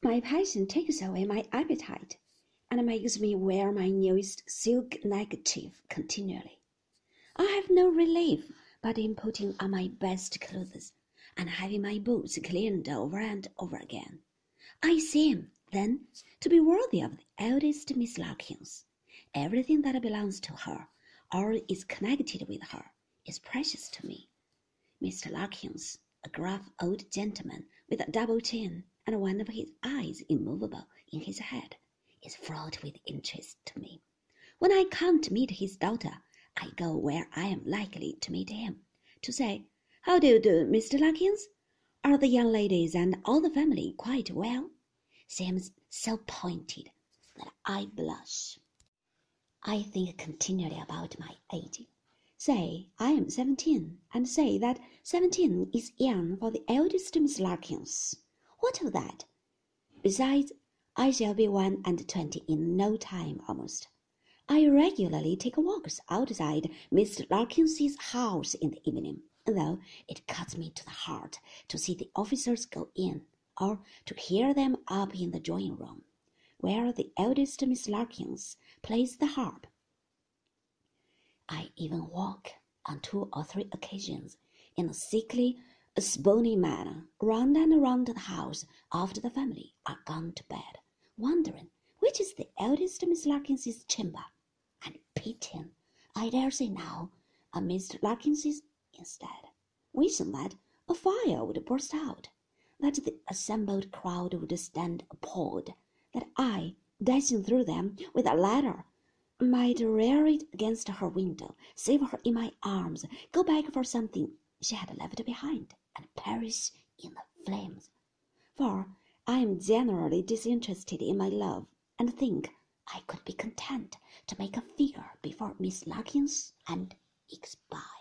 My passion takes away my appetite, and makes me wear my newest silk neckerchief continually. I have no relief but in putting on my best clothes and having my boots cleaned over and over again. I seem, then, to be worthy of the eldest Miss Larkins. Everything that belongs to her, or is connected with her, is precious to me. Mr. Larkins, a gruff old gentleman with a double chin and one of his eyes immovable in his head, is fraught with interest to me. When I can't meet his daughter, I go where I am likely to meet him, to say, How do you do, Mr. Larkins? Are the young ladies and all the family quite well? Seems so pointed that I blush. I think continually about my age. Say I am seventeen, and say that seventeen is young for the eldest Miss Larkins. What of that? Besides, I shall be one and twenty in no time almost. I regularly take walks outside Mr. Larkins's house in the evening, though it cuts me to the heart to see the officers go in, or to hear them up in the drawing room, where the eldest Miss Larkins plays the harp. I even walk on two or three occasions in a sickly, spoony manner round and round the house after the family are gone to bed, wondering which is the eldest Miss Larkins's chamber and pitying, I dare say now, a Mr. Larkins's instead, wishing that a fire would burst out, that the assembled crowd would stand appalled, that I, dashing through them with a ladder, might rear it against her window, save her in my arms, go back for something she had left behind, and perish in the flames. For I am generally disinterested in my love, and think I could be content to make a figure before Miss Larkins and expire.